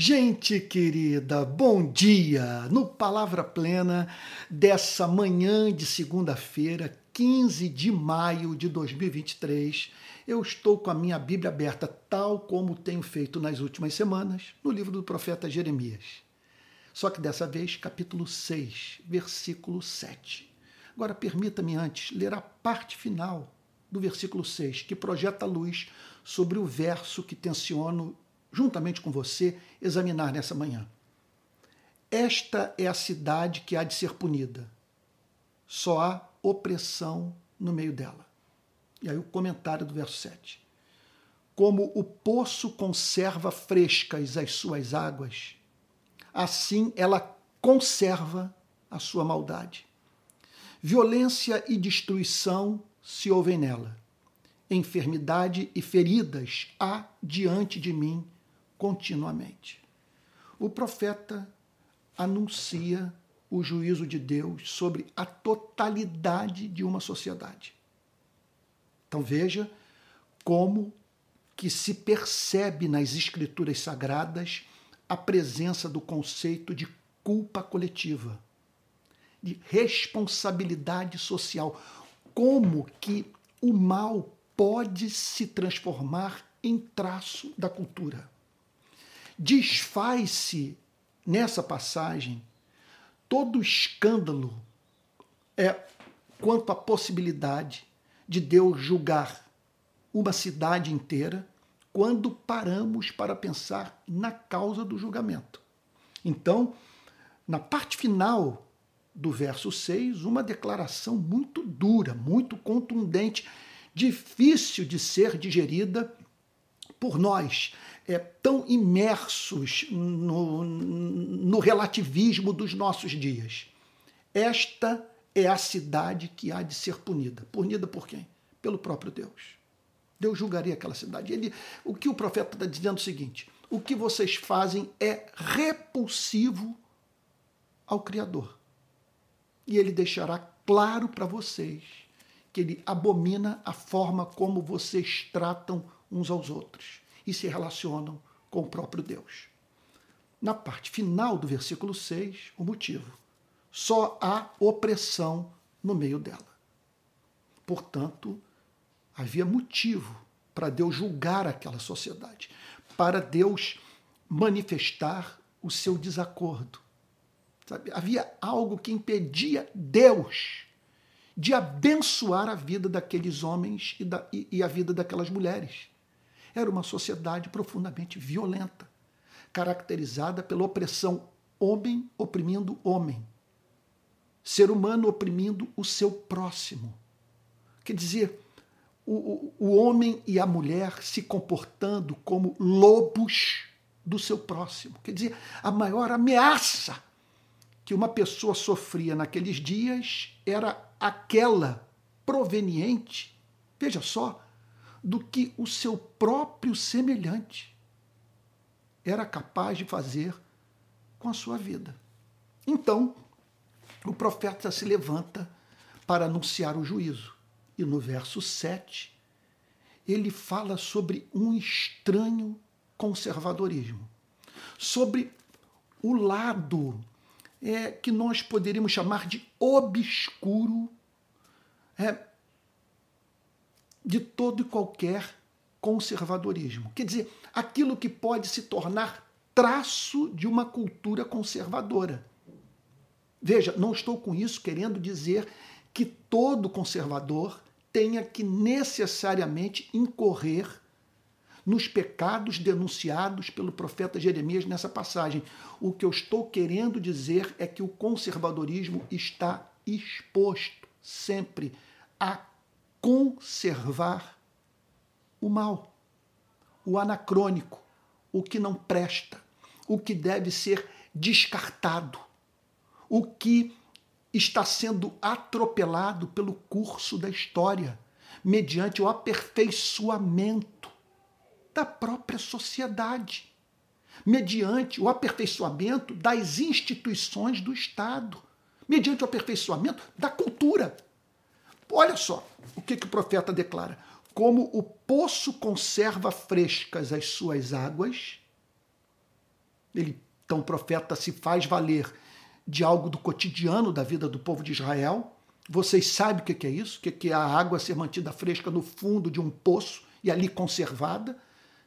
Gente querida, bom dia! No Palavra Plena dessa manhã de segunda-feira, 15 de maio de 2023, eu estou com a minha Bíblia aberta, tal como tenho feito nas últimas semanas, no livro do profeta Jeremias. Só que dessa vez, capítulo 6, versículo 7. Agora, permita-me antes ler a parte final do versículo 6, que projeta luz sobre o verso que tenciono juntamente com você, examinar nessa manhã. Esta é a cidade que há de ser punida. Só há opressão no meio dela. E aí o comentário do verso 7. Como o poço conserva frescas as suas águas, assim ela conserva a sua maldade. Violência e destruição se ouvem nela. Enfermidade e feridas há diante de mim continuamente. O profeta anuncia o juízo de Deus sobre a totalidade de uma sociedade. Então veja como que se percebe nas escrituras sagradas a presença do conceito de culpa coletiva, de responsabilidade social, como que o mal pode se transformar em traço da cultura desfaz-se nessa passagem todo escândalo é quanto à possibilidade de Deus julgar uma cidade inteira quando paramos para pensar na causa do julgamento. Então, na parte final do verso 6, uma declaração muito dura, muito contundente, difícil de ser digerida por nós, é, tão imersos no, no relativismo dos nossos dias. Esta é a cidade que há de ser punida. Punida por quem? Pelo próprio Deus. Deus julgaria aquela cidade. Ele, o que o profeta está dizendo é o seguinte: o que vocês fazem é repulsivo ao Criador. E ele deixará claro para vocês que ele abomina a forma como vocês tratam uns aos outros e se relacionam com o próprio Deus. Na parte final do versículo 6, o motivo. Só há opressão no meio dela. Portanto, havia motivo para Deus julgar aquela sociedade, para Deus manifestar o seu desacordo. Sabe? Havia algo que impedia Deus de abençoar a vida daqueles homens e, da, e, e a vida daquelas mulheres. Era uma sociedade profundamente violenta, caracterizada pela opressão homem oprimindo homem, ser humano oprimindo o seu próximo. Quer dizer, o, o, homem e a mulher se comportando como lobos do seu próximo. Quer dizer, a maior ameaça que uma pessoa sofria naqueles dias era aquela proveniente, veja só, do que o seu próprio semelhante era capaz de fazer com a sua vida. Então, o profeta se levanta para anunciar o juízo. E no verso 7, ele fala sobre um estranho conservadorismo, sobre o lado é, que nós poderíamos chamar de obscuro é, de todo e qualquer conservadorismo. Quer dizer, aquilo que pode se tornar traço de uma cultura conservadora. Veja, não estou com isso querendo dizer que todo conservador tenha que necessariamente incorrer nos pecados denunciados pelo profeta Jeremias nessa passagem. O que eu estou querendo dizer é que o conservadorismo está exposto sempre a conservar o mal, o anacrônico, o que não presta, o que deve ser descartado, o que está sendo atropelado pelo curso da história, mediante o aperfeiçoamento da própria sociedade, mediante o aperfeiçoamento das instituições do Estado, mediante o aperfeiçoamento da cultura. Olha só o que, que o profeta declara: como o poço conserva frescas as suas águas, Ele, então o profeta se faz valer de algo do cotidiano da vida do povo de Israel. Vocês sabem o que é isso? O que é a água ser mantida fresca no fundo de um poço e ali conservada,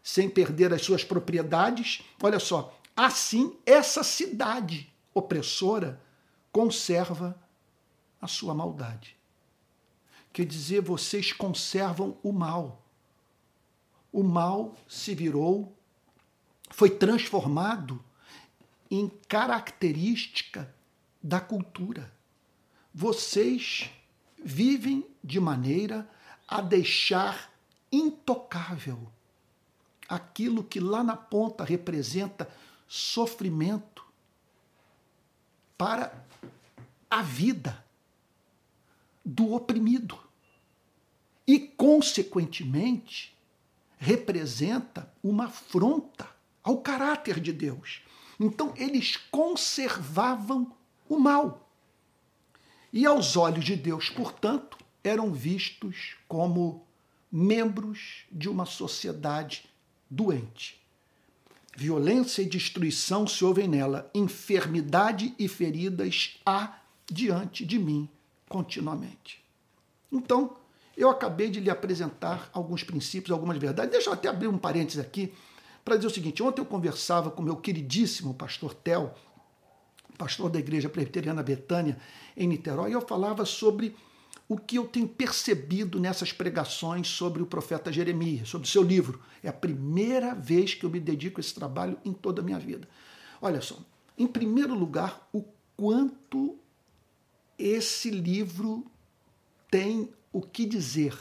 sem perder as suas propriedades? Olha só, assim essa cidade opressora conserva a sua maldade. Quer dizer, vocês conservam o mal. O mal se virou, foi transformado em característica da cultura. Vocês vivem de maneira a deixar intocável aquilo que lá na ponta representa sofrimento para a vida do oprimido. E, consequentemente, representa uma afronta ao caráter de Deus. Então, eles conservavam o mal. E, aos olhos de Deus, portanto, eram vistos como membros de uma sociedade doente. Violência e destruição se ouvem nela, enfermidade e feridas há diante de mim continuamente. Então, eu acabei de lhe apresentar alguns princípios, algumas verdades. Deixa eu até abrir um parênteses aqui para dizer o seguinte: ontem eu conversava com meu queridíssimo pastor Tel, pastor da Igreja Presbiteriana Betânia, em Niterói, e eu falava sobre o que eu tenho percebido nessas pregações sobre o profeta Jeremias, sobre o seu livro. É a primeira vez que eu me dedico a esse trabalho em toda a minha vida. Olha só, em primeiro lugar, o quanto esse livro tem o que dizer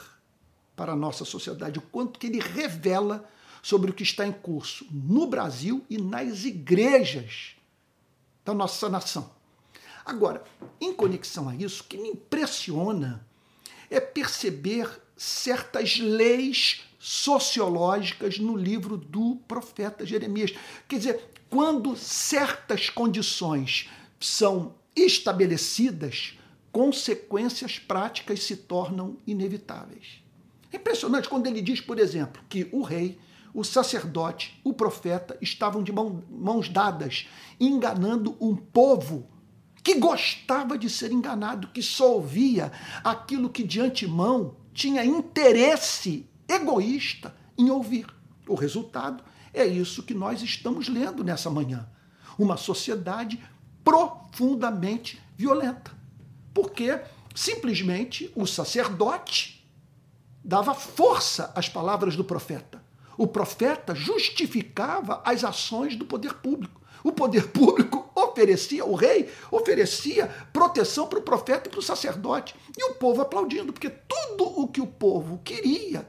para a nossa sociedade, o quanto que ele revela sobre o que está em curso no Brasil e nas igrejas da nossa nação. Agora, em conexão a isso, o que me impressiona é perceber certas leis sociológicas no livro do profeta Jeremias. Quer dizer, quando certas condições são estabelecidas, consequências práticas se tornam inevitáveis. É impressionante quando ele diz, por exemplo, que o rei, o sacerdote, o profeta estavam de mãos dadas, enganando um povo que gostava de ser enganado, que só ouvia aquilo que de antemão tinha interesse egoísta em ouvir. O resultado é isso que nós estamos lendo nessa manhã. Uma sociedade profundamente violenta. Porque simplesmente o sacerdote dava força às palavras do profeta. O profeta justificava as ações do poder público. O poder público oferecia, o rei oferecia proteção para o profeta e para o sacerdote. E o povo aplaudindo, porque tudo o que o povo queria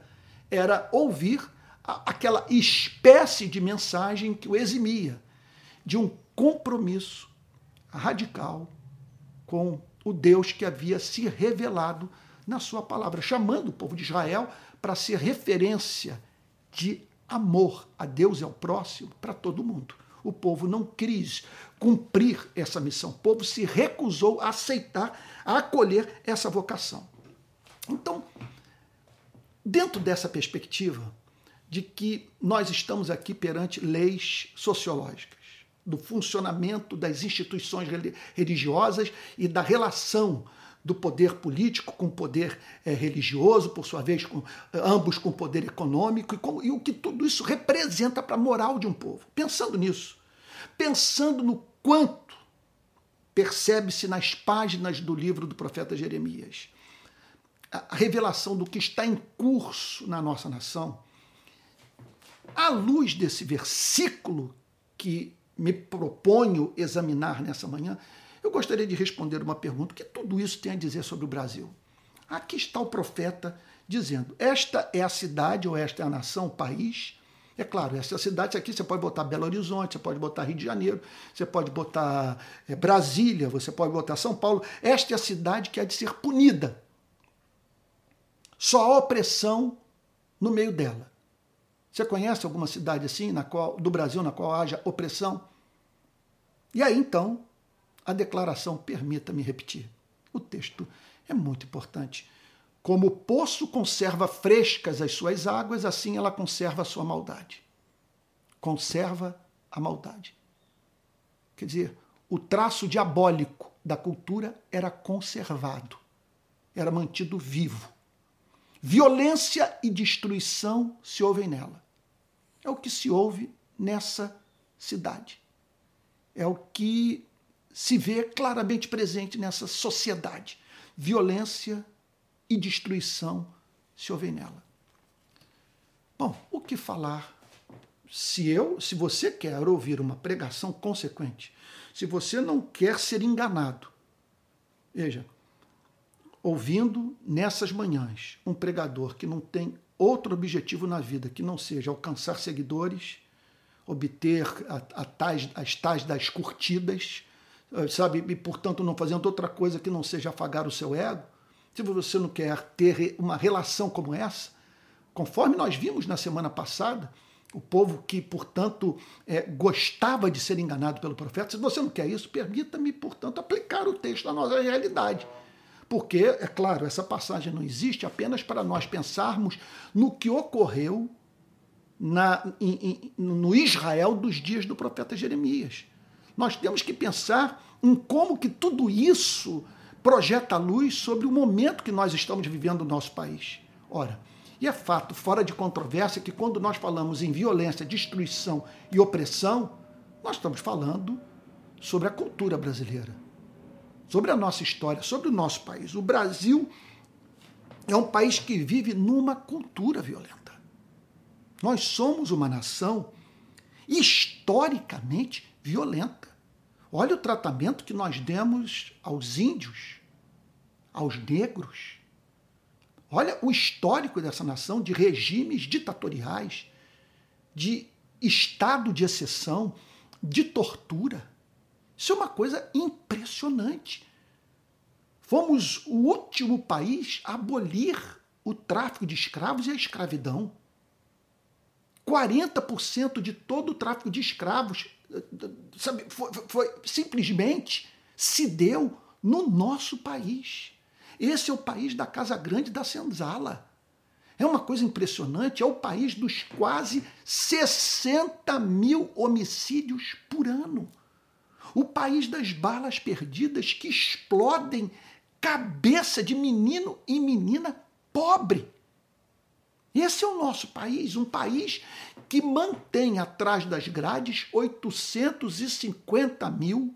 era ouvir aquela espécie de mensagem que o eximia de um compromisso radical com o Deus que havia se revelado na sua palavra, chamando o povo de Israel para ser referência de amor a Deus e ao próximo para todo mundo. O povo não quis cumprir essa missão. O povo se recusou a aceitar, a acolher essa vocação. Então, dentro dessa perspectiva de que nós estamos aqui perante leis sociológicas, do funcionamento das instituições religiosas e da relação do poder político com o poder é, religioso, por sua vez, com, ambos com poder econômico, e, com, e o que tudo isso representa para a moral de um povo. Pensando nisso, pensando no quanto percebe-se nas páginas do livro do profeta Jeremias a revelação do que está em curso na nossa nação, à luz desse versículo que me proponho examinar nessa manhã, eu gostaria de responder uma pergunta: o que tudo isso tem a dizer sobre o Brasil? Aqui está o profeta dizendo: esta é a cidade ou esta é a nação, o país. É claro, essa cidade aqui você pode botar Belo Horizonte, você pode botar Rio de Janeiro, você pode botar é, Brasília, você pode botar São Paulo. Esta é a cidade que há de ser punida. Só há opressão no meio dela. Você conhece alguma cidade assim, na qual, do Brasil, na qual haja opressão? E aí então, a declaração, permita-me repetir. O texto é muito importante. Como o poço conserva frescas as suas águas, assim ela conserva a sua maldade. Conserva a maldade. Quer dizer, o traço diabólico da cultura era conservado, era mantido vivo. Violência e destruição se ouvem nela. É o que se ouve nessa cidade. É o que se vê claramente presente nessa sociedade. Violência e destruição se ouvem nela. Bom, o que falar se eu, se você quer ouvir uma pregação consequente, se você não quer ser enganado, veja, ouvindo nessas manhãs um pregador que não tem outro objetivo na vida que não seja alcançar seguidores, obter a, a tais, as tais das curtidas, eh, sabe, e portanto não fazendo outra coisa que não seja afagar o seu ego, se você não quer ter uma relação como essa, conforme nós vimos na semana passada, o povo que, portanto, é, gostava de ser enganado pelo profeta. Se você não quer isso, permita-me, portanto, aplicar o texto à nossa realidade. Porque, é claro, essa passagem não existe apenas para nós pensarmos no que ocorreu na, em, em, no Israel dos dias do profeta Jeremias. Nós temos que pensar em como que tudo isso projeta luz sobre o momento que nós estamos vivendo no nosso país. Ora, e é fato, fora de controvérsia, que quando nós falamos em violência, destruição e opressão, nós estamos falando sobre a cultura brasileira, sobre a nossa história, sobre o nosso país. O Brasil é um país que vive numa cultura violenta. Nós somos uma nação historicamente violenta. Olha o tratamento que nós demos aos índios, aos negros, Olha o histórico dessa nação de regimes ditatoriais, de estado de exceção, de tortura. Isso é uma coisa impressionante. Fomos o último país a abolir o tráfico de escravos e a escravidão. 40% de todo o tráfico de escravos sabe, foi, foi, simplesmente se deu no nosso país. Esse é o país da Casa Grande da Senzala. É uma coisa impressionante, é o país dos quase 60 mil homicídios por ano. O país das balas perdidas que explodem cabeça de menino e menina pobre. Esse é o nosso país, um país que mantém atrás das grades 850 mil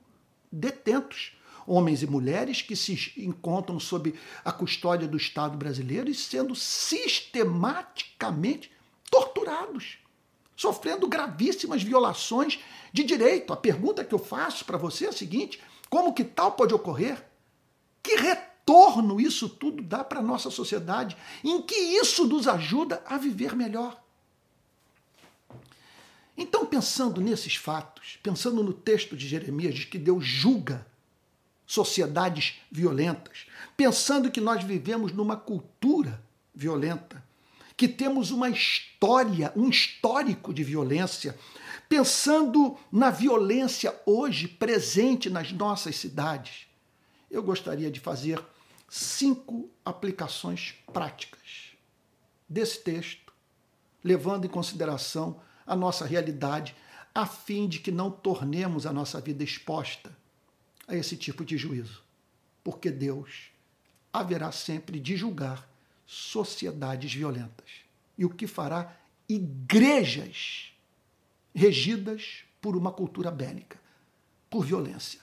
detentos homens e mulheres que se encontram sob a custódia do Estado brasileiro e sendo sistematicamente torturados, sofrendo gravíssimas violações de direito. A pergunta que eu faço para você é a seguinte: como que tal pode ocorrer? Que retorno isso tudo dá para a nossa sociedade? Em que isso nos ajuda a viver melhor? Então, pensando nesses fatos, pensando no texto de Jeremias, de que Deus julga sociedades violentas, pensando que nós vivemos numa cultura violenta, que temos uma história, um histórico de violência, pensando na violência hoje presente nas nossas cidades. Eu gostaria de fazer cinco aplicações práticas desse texto, levando em consideração a nossa realidade, a fim de que não tornemos a nossa vida exposta a esse tipo de juízo, porque Deus haverá sempre de julgar sociedades violentas. E o que fará igrejas regidas por uma cultura bélica, por violência.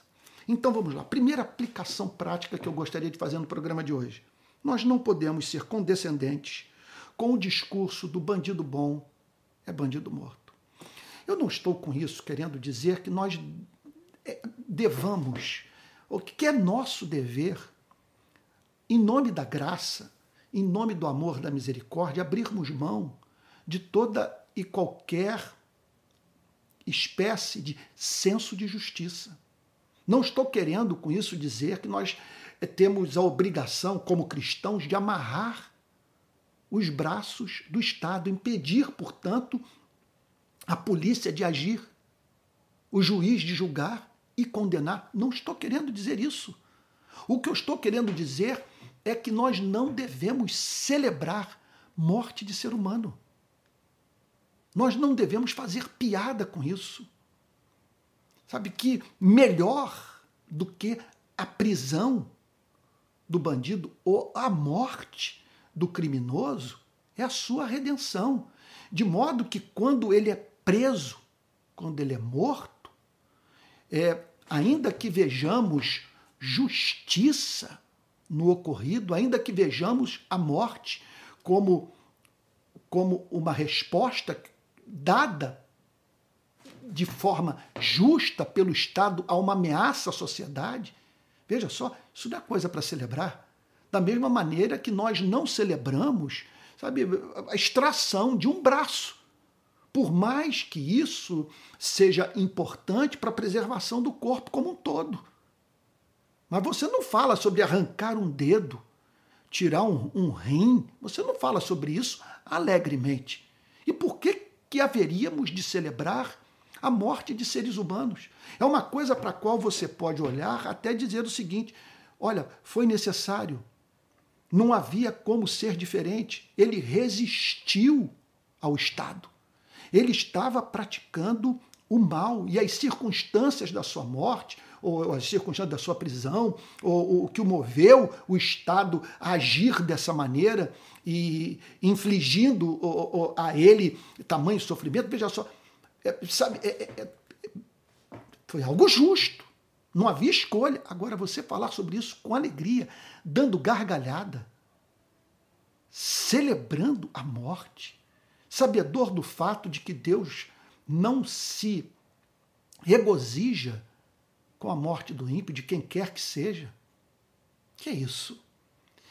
Então vamos lá. Primeira aplicação prática que eu gostaria de fazer no programa de hoje. Nós não podemos ser condescendentes com o discurso do bandido bom é bandido morto. Eu não estou com isso querendo dizer que nós é, devamos, o que é nosso dever, em nome da graça, em nome do amor, da misericórdia, abrirmos mão de toda e qualquer espécie de senso de justiça. Não estou querendo com isso dizer que nós é, temos a obrigação, como cristãos, de amarrar os braços do Estado, impedir, portanto, a polícia de agir, o juiz de julgar, e condenar. Não estou querendo dizer isso. O que eu estou querendo dizer é que nós não devemos celebrar morte de ser humano. Nós não devemos fazer piada com isso. Sabe que melhor do que a prisão do bandido ou a morte do criminoso é a sua redenção. De modo que quando ele é preso, quando ele é morto, é, ainda que vejamos justiça no ocorrido, ainda que vejamos a morte como, como uma resposta dada de forma justa pelo Estado a uma ameaça à sociedade, veja só, isso não é coisa para celebrar. Da mesma maneira que nós não celebramos, sabe, a extração de um braço. Por mais que isso seja importante para a preservação do corpo como um todo. Mas você não fala sobre arrancar um dedo, tirar um, um rim, você não fala sobre isso alegremente. E por que, que haveríamos de celebrar a morte de seres humanos. É uma coisa para a qual você pode olhar até dizer o seguinte: olha, foi necessário, não havia como ser diferente. Ele resistiu ao Estado. Ele estava praticando o mal e as circunstâncias da sua morte, ou as circunstâncias da sua prisão, ou o que o moveu o Estado a agir dessa maneira e infligindo a ele tamanho sofrimento. Veja só, é, sabe, é, é, é, foi algo justo. Não havia escolha. Agora, você falar sobre isso com alegria, dando gargalhada, celebrando a morte, sabedor do fato de que Deus não se regozija com a morte do ímpio, de quem quer que seja. Que é isso?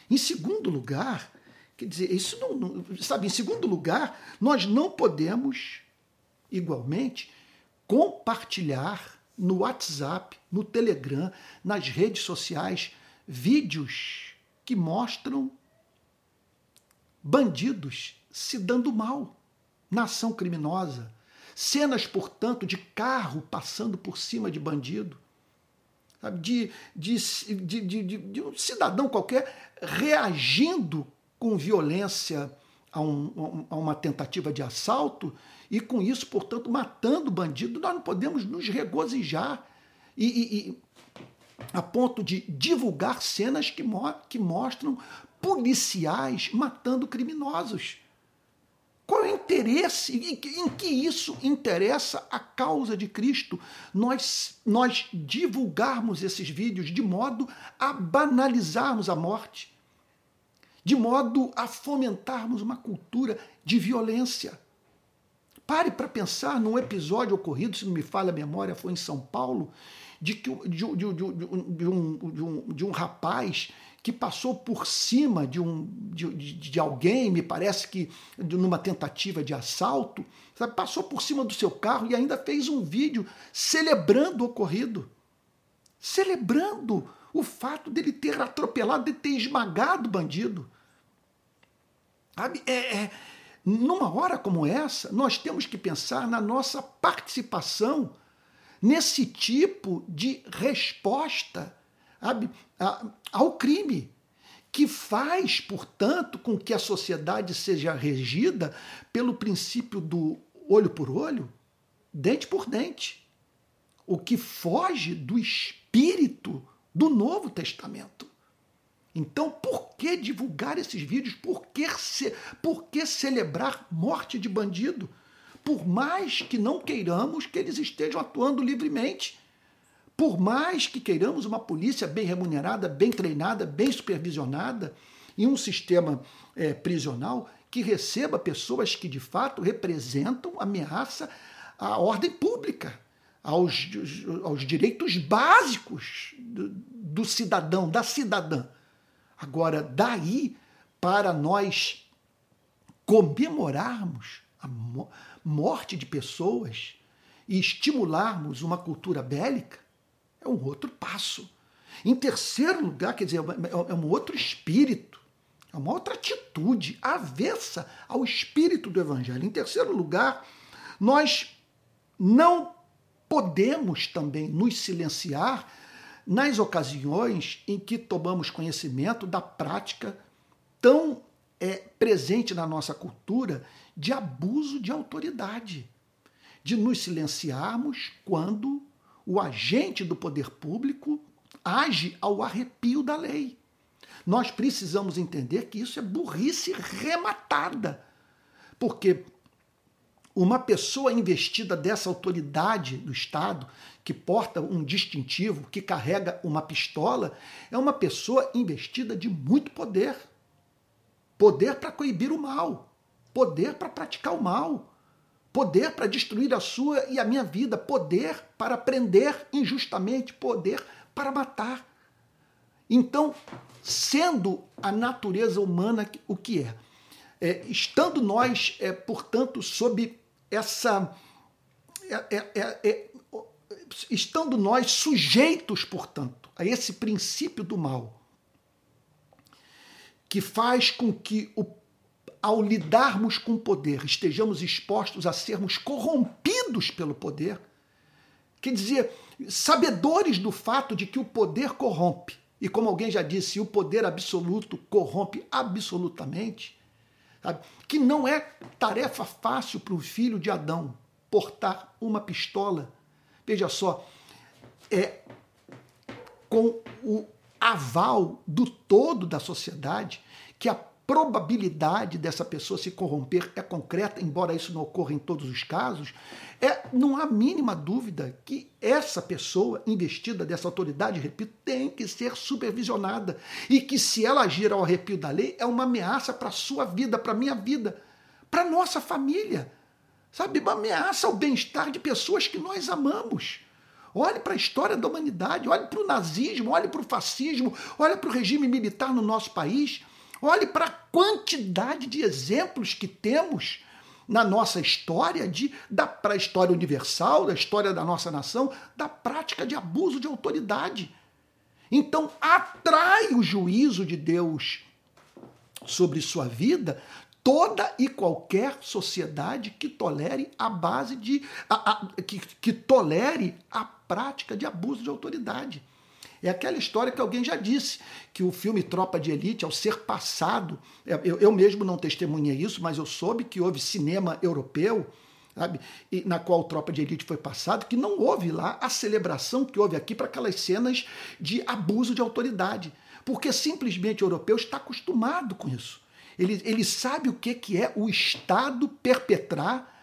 Em segundo lugar, quer dizer, isso não, não sabe, em segundo lugar, nós não podemos igualmente, compartilhar no WhatsApp, no Telegram, nas redes sociais, vídeos que mostram bandidos se dando mal na ação criminosa. Cenas, portanto, de carro passando por cima de bandido. De, de, de, de, um cidadão qualquer reagindo com violência a, um, a uma tentativa de assalto e com isso, portanto, matando o bandido, nós não podemos nos regozijar e, e, e a ponto de divulgar cenas que, mo que mostram policiais matando criminosos. Interesse? Em que, isso interessa a causa de Cristo? Nós, nós divulgarmos esses vídeos de modo a banalizarmos a morte, de modo a fomentarmos uma cultura de violência. Pare para pensar num episódio ocorrido, se não me falha a memória, foi em São Paulo, de, que, de, de, de, de um, um, de um rapaz que passou por cima de, um, de, de, alguém, me parece que numa tentativa de assalto, sabe? passou por cima do seu carro e ainda fez um vídeo celebrando o ocorrido. Celebrando o fato dele ter atropelado, de ter esmagado o bandido. Sabe? É, é, numa hora como essa, nós temos que pensar na nossa participação nesse tipo de resposta ao crime, que faz, portanto, com que a sociedade seja regida pelo princípio do olho por olho, dente por dente, o que foge do espírito do Novo Testamento. Então, por que divulgar esses vídeos? Por que, ce... por que celebrar morte de bandido? Por mais que não queiramos que eles estejam atuando livremente, por mais que queiramos uma polícia bem remunerada, bem treinada, bem supervisionada e um sistema é, prisional que receba pessoas que de fato representam ameaça à ordem pública, aos, aos direitos básicos do, do cidadão, da cidadã. Agora, daí para nós comemorarmos a morte de pessoas e estimularmos uma cultura bélica, é um outro passo. Em terceiro lugar, quer dizer, é um outro espírito, é uma outra atitude avessa ao espírito do Evangelho. Em terceiro lugar, nós não podemos também nos silenciar nas ocasiões em que tomamos conhecimento da prática tão é, presente na nossa cultura de abuso de autoridade, de nos silenciarmos quando o agente do poder público age ao arrepio da lei. Nós precisamos entender que isso é burrice rematada. Porque uma pessoa investida dessa autoridade do Estado, que porta um distintivo, que carrega uma pistola, é uma pessoa investida de muito poder. Poder para coibir o mal, poder para praticar o mal, poder para destruir a sua e a minha vida, poder para prender injustamente, poder para matar. Então, sendo a natureza humana o que é, é estando nós, é, portanto, sob essa. É, é, é, é estando nós sujeitos, portanto, a esse princípio do mal, que faz com que, o, ao lidarmos com o poder, estejamos expostos a sermos corrompidos pelo poder, quer dizer, sabedores do fato de que o poder corrompe, e como alguém já disse, o poder absoluto corrompe absolutamente, sabe? que não é tarefa fácil para o filho de Adão portar uma pistola. Veja só, é com o aval do todo da sociedade que a probabilidade dessa pessoa se corromper é concreta, embora isso não ocorra em todos os casos, é, não há mínima dúvida que essa pessoa investida dessa autoridade, repito, tem que ser supervisionada e que se ela agir ao arrepio da lei é uma ameaça para a sua vida, para a minha vida, para a nossa família, sabe? Uma ameaça ao bem-estar de pessoas que nós amamos. Olhe para a história da humanidade, olhe para o nazismo, olhe para o fascismo, olhe para o regime militar no nosso país. Olhe para a quantidade de exemplos que temos na nossa história, de, da, para a história universal, da história da nossa nação, da prática de abuso de autoridade. Então, atrai o juízo de Deus sobre sua vida toda e qualquer sociedade que tolere a base de. A, a, que, que tolere a prática de abuso de autoridade. É aquela história que alguém já disse, que o filme Tropa de Elite, ao ser passado, é, eu, eu mesmo não testemunhei isso, mas eu soube que houve cinema europeu, sabe, e, na qual Tropa de Elite foi passado, que não houve lá a celebração que houve aqui para aquelas cenas de abuso de autoridade. Porque simplesmente o europeu está acostumado com isso. Ele, ele sabe o que, que é o Estado perpetrar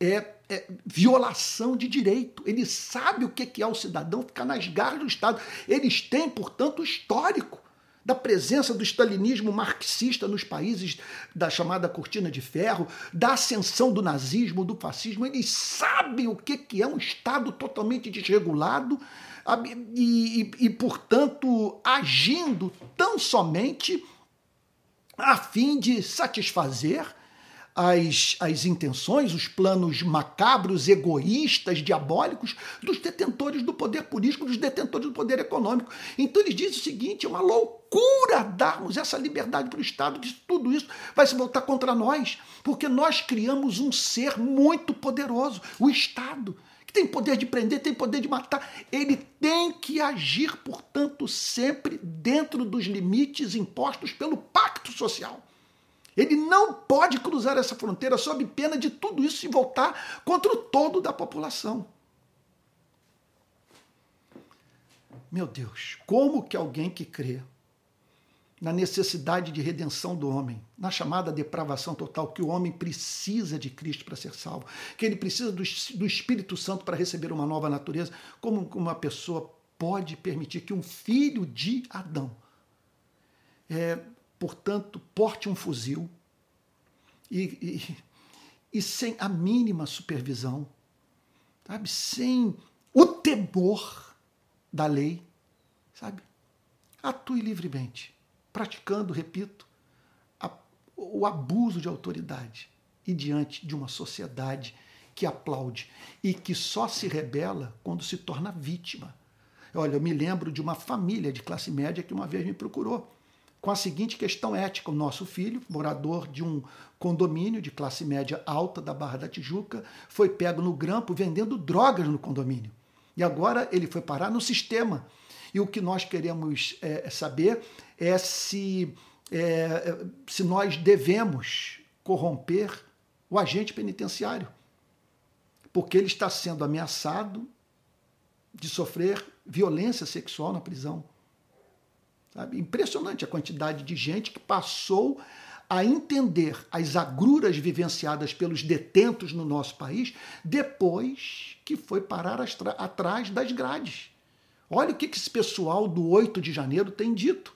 é, é, violação de direito. Ele sabe o que é o cidadão ficar nas garras do Estado. Eles têm, portanto, o histórico da presença do stalinismo marxista nos países da chamada cortina de ferro, da ascensão do nazismo, do fascismo. Eles sabem o que é um Estado totalmente desregulado e, e, e portanto, agindo tão somente a fim de satisfazer as, as intenções, os planos macabros, egoístas, diabólicos dos detentores do poder político, dos detentores do poder econômico. Então eles dizem o seguinte: é uma loucura darmos essa liberdade para o Estado, que tudo isso vai se voltar contra nós, porque nós criamos um ser muito poderoso, o Estado que tem poder de prender, tem poder de matar. Ele tem que agir, portanto, sempre dentro dos limites impostos pelo pacto social. Ele não pode cruzar essa fronteira sob pena de tudo isso se voltar contra o todo da população. Meu Deus, como que alguém que crê na necessidade de redenção do homem, na chamada depravação total, que o homem precisa de Cristo para ser salvo, que ele precisa do, do Espírito Santo para receber uma nova natureza, como uma pessoa pode permitir que um filho de Adão é, portanto, porte um fuzil e, e, e sem a mínima supervisão, sabe? Sem o temor da lei, sabe? Atue livremente, praticando, repito, a, o abuso de autoridade e diante de uma sociedade que aplaude e que só se rebela quando se torna vítima. Olha, eu me lembro de uma família de classe média que uma vez me procurou com a seguinte questão ética: o nosso filho, morador de um condomínio de classe média alta da Barra da Tijuca, foi pego no grampo vendendo drogas no condomínio. E agora ele foi parar no sistema. E o que nós queremos é, saber é se, é, se nós devemos corromper o agente penitenciário. Porque ele está sendo ameaçado de sofrer violência sexual na prisão. Sabe? Impressionante a quantidade de gente que passou a entender as agruras vivenciadas pelos detentos no nosso país depois que foi parar atrás das grades. Olha o que esse pessoal do 8 de janeiro tem dito.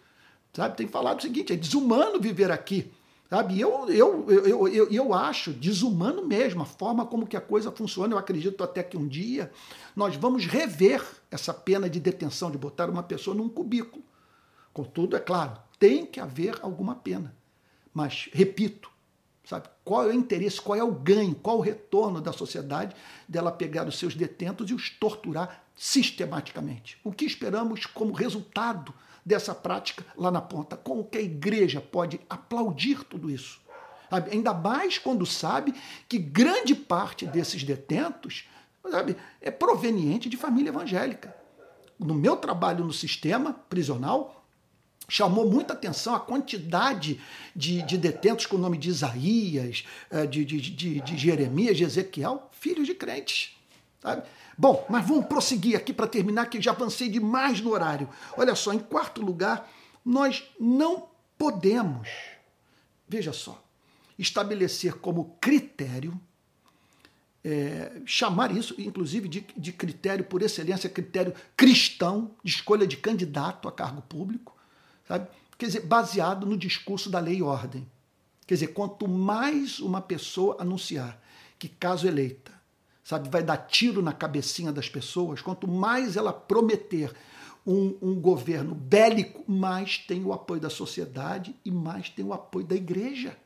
Sabe? Tem falado o seguinte: é desumano viver aqui. Sabe? Eu, eu, eu, eu, eu acho desumano mesmo a forma como que a coisa funciona. Eu acredito até que um dia nós vamos rever essa pena de detenção, de botar uma pessoa num cubículo. Contudo, é claro, tem que haver alguma pena. Mas, repito, sabe, qual é o interesse, qual é o ganho, qual o retorno da sociedade dela pegar os seus detentos e os torturar sistematicamente? O que esperamos como resultado dessa prática lá na ponta. Como que a igreja pode aplaudir tudo isso? Sabe? Ainda mais quando sabe que grande parte desses detentos sabe, é proveniente de família evangélica. No meu trabalho no sistema prisional, chamou muita atenção a quantidade de, de detentos com o nome de Isaías, eh, de, de, de, de Jeremias, de Ezequiel, filhos de crentes. Sabe? Bom, mas vamos prosseguir aqui para terminar, que já avancei demais no horário. Olha só, em quarto lugar, nós não podemos, veja só, estabelecer como critério, é, chamar isso, inclusive, de, de critério por excelência, critério cristão, de escolha de candidato a cargo público, sabe? Quer dizer, baseado no discurso da lei e ordem. Quer dizer, quanto mais uma pessoa anunciar que, caso eleita, sabe, vai dar tiro na cabecinha das pessoas, quanto mais ela prometer um, um, governo bélico, mais tem o apoio da sociedade e mais tem o apoio da igreja.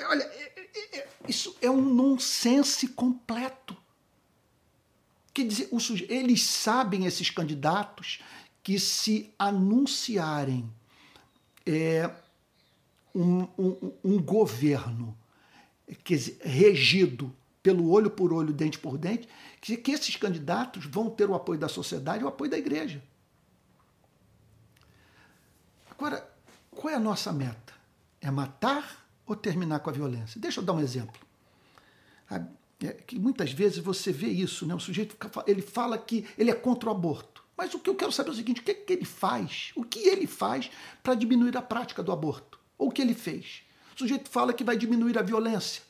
Olha, é, é, é, isso é um nonsense completo. Quer dizer, eles sabem, esses candidatos, que se anunciarem é, um, um, um governo dizer, regido pelo olho por olho, dente por dente, que, que esses candidatos vão ter o apoio da sociedade e o apoio da igreja. Agora, qual é a nossa meta? É matar ou terminar com a violência? Deixa eu dar um exemplo. É que muitas vezes você vê isso, né? O sujeito ele fala que ele é contra o aborto. Mas o que eu quero saber é o seguinte: o que, é que ele faz? O que ele faz para diminuir a prática do aborto? Ou o que ele fez? O sujeito fala que vai diminuir a violência.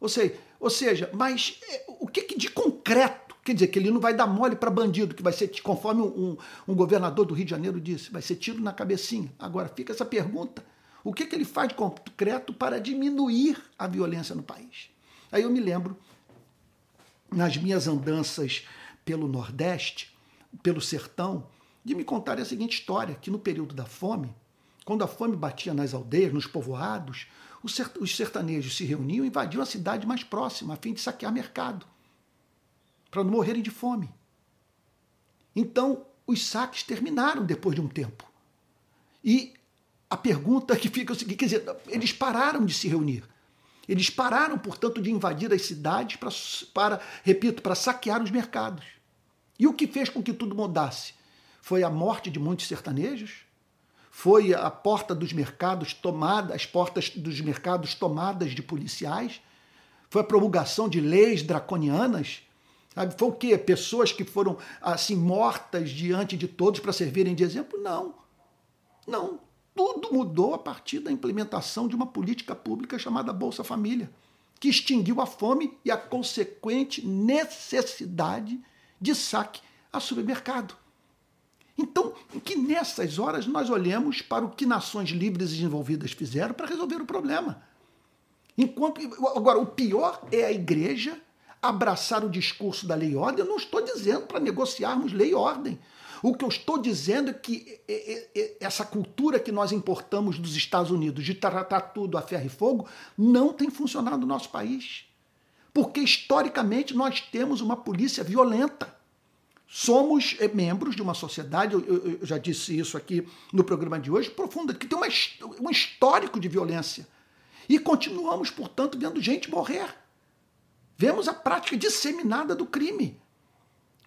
Ou seja, ou seja mas é, o que, que de concreto? Quer dizer, que ele não vai dar mole para bandido, que vai ser, conforme um, um, governador do Rio de Janeiro disse, vai ser tiro na cabecinha. Agora, fica essa pergunta: o que, que ele faz de concreto para diminuir a violência no país? Aí eu me lembro, nas minhas andanças pelo Nordeste, pelo sertão, de me contar a seguinte história: que no período da fome, quando a fome batia nas aldeias, nos povoados, os sertanejos se reuniam e invadiam a cidade mais próxima, a fim de saquear mercado, para não morrerem de fome. Então, os saques terminaram depois de um tempo. E a pergunta que fica é o seguinte: quer dizer, eles pararam de se reunir. Eles pararam, portanto, de invadir as cidades para, para repito, para saquear os mercados. E o que fez com que tudo mudasse? Foi a morte de muitos sertanejos? foi a porta dos mercados tomada, as portas dos mercados tomadas de policiais, foi a promulgação de leis draconianas, sabe? Foi o quê? Pessoas que foram assim mortas diante de todos para servirem de exemplo? Não. Não. Tudo mudou a partir da implementação de uma política pública chamada Bolsa Família, que extinguiu a fome e a consequente necessidade de saque a supermercado. Então, que nessas horas nós olhemos para o que nações livres e desenvolvidas fizeram para resolver o problema. Enquanto agora o pior é a igreja abraçar o discurso da lei e ordem. Eu não estou dizendo para negociarmos lei e ordem. O que eu estou dizendo é que essa cultura que nós importamos dos Estados Unidos de tratar tudo a ferro e fogo não tem funcionado no nosso país. Porque historicamente nós temos uma polícia violenta. Somos eh, membros de uma sociedade, eu, já disse isso aqui no programa de hoje, profunda, que tem uma, um histórico de violência. E continuamos, portanto, vendo gente morrer. Vemos a prática disseminada do crime.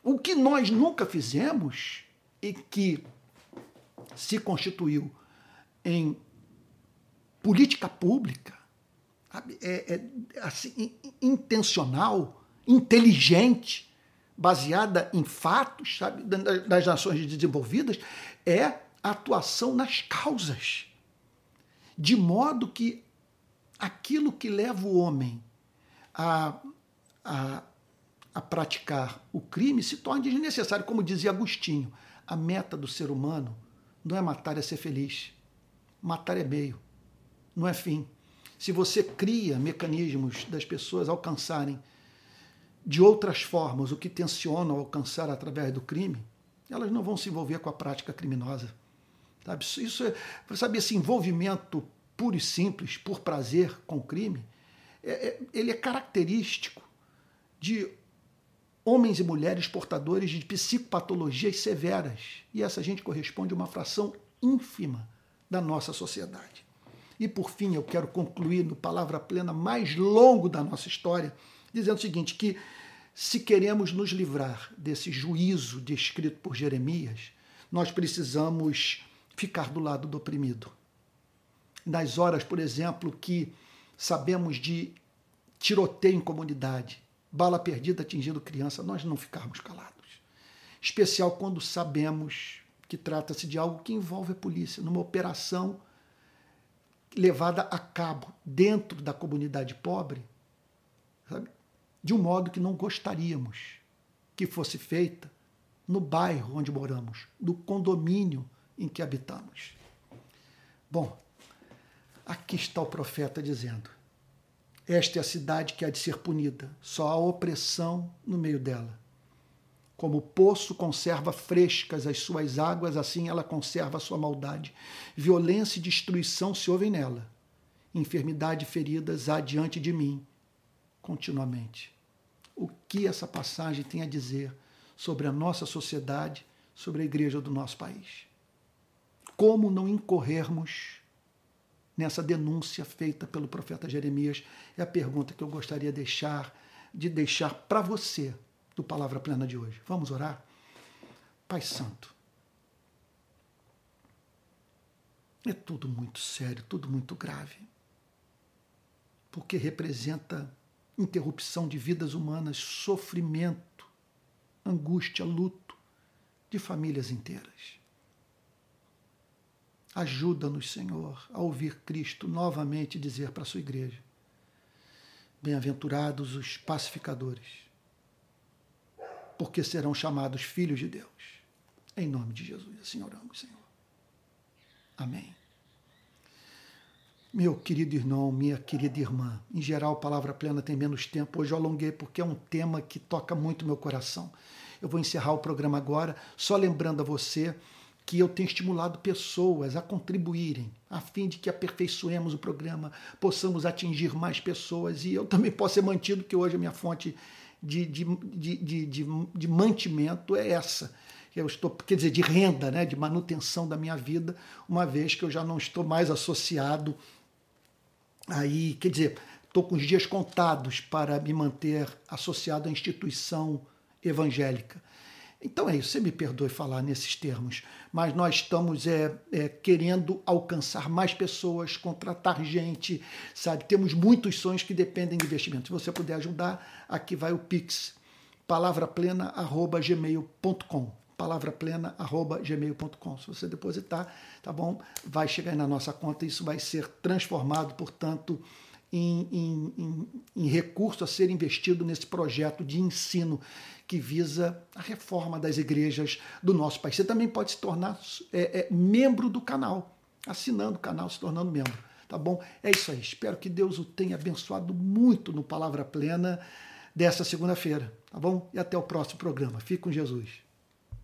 O que nós nunca fizemos e que se constituiu em política pública, é, é assim, intencional, inteligente, baseada em fatos, sabe, das nações desenvolvidas, é a atuação nas causas. De modo que aquilo que leva o homem a, a, a praticar o crime se torna desnecessário. Como dizia Agostinho, a meta do ser humano não é matar, é ser feliz. Matar é meio, não é fim. Se você cria mecanismos das pessoas alcançarem de outras formas o que tensionam alcançar através do crime, elas não vão se envolver com a prática criminosa. Sabe? Isso é, sabe, esse envolvimento puro e simples, por prazer com o crime, é, é, ele é característico de homens e mulheres portadores de psicopatologias severas. E essa gente corresponde a uma fração ínfima da nossa sociedade. E por fim, eu quero concluir no palavra plena mais longo da nossa história, dizendo o seguinte: que se queremos nos livrar desse juízo descrito por Jeremias, nós precisamos ficar do lado do oprimido. Nas horas, por exemplo, que sabemos de tiroteio em comunidade, bala perdida atingindo criança, nós não ficarmos calados. Especial quando sabemos que trata-se de algo que envolve a polícia, numa operação levada a cabo dentro da comunidade pobre, sabe? de um modo que não gostaríamos que fosse feita no bairro onde moramos, no condomínio em que habitamos. Bom, aqui está o profeta dizendo: Esta é a cidade que há de ser punida, só há opressão no meio dela. Como o poço conserva frescas as suas águas, assim ela conserva a sua maldade. Violência e destruição se ouvem nela. Enfermidade e feridas há diante de mim continuamente. O que essa passagem tem a dizer sobre a nossa sociedade, sobre a igreja do nosso país? Como não incorrermos nessa denúncia feita pelo profeta Jeremias? É a pergunta que eu gostaria de deixar, de deixar para você do Palavra Plena de hoje. Vamos orar? Pai Santo, é tudo muito sério, tudo muito grave, porque representa interrupção de vidas humanas, sofrimento, angústia, luto de famílias inteiras. Ajuda-nos, Senhor, a ouvir Cristo novamente dizer para a sua igreja: Bem-aventurados os pacificadores porque serão chamados filhos de Deus. Em nome de Jesus, assim oramos, Senhor. Amém. Meu querido irmão, minha querida irmã, em geral, Palavra Plena tem menos tempo. Hoje eu alonguei porque é um tema que toca muito meu coração. Eu vou encerrar o programa agora, só lembrando a você que eu tenho estimulado pessoas a contribuírem, a fim de que aperfeiçoemos o programa, possamos atingir mais pessoas e eu também possa ser mantido, que hoje a minha fonte de, de, de, de, de mantimento é essa. Eu estou, quer dizer, de renda, né, de manutenção da minha vida, uma vez que eu já não estou mais associado aí, quer dizer, estou com os dias contados para me manter associado à instituição evangélica. Então é isso, você me perdoe falar nesses termos, mas nós estamos é, é, querendo alcançar mais pessoas, contratar gente, sabe? Temos muitos sonhos que dependem de investimento. Se você puder ajudar, aqui vai o Pix, palavraplena.gmail.com palavraplena.gmail.com. Se você depositar, tá bom? Vai chegar na nossa conta, isso vai ser transformado, portanto, em, em, em, em recurso a ser investido nesse projeto de ensino que visa a reforma das igrejas do nosso país. Você também pode se tornar é, é, membro do canal, assinando o canal, se tornando membro. Tá bom? É isso aí. Espero que Deus o tenha abençoado muito no Palavra Plena dessa segunda-feira. Tá bom? E até o próximo programa. Fique com Jesus.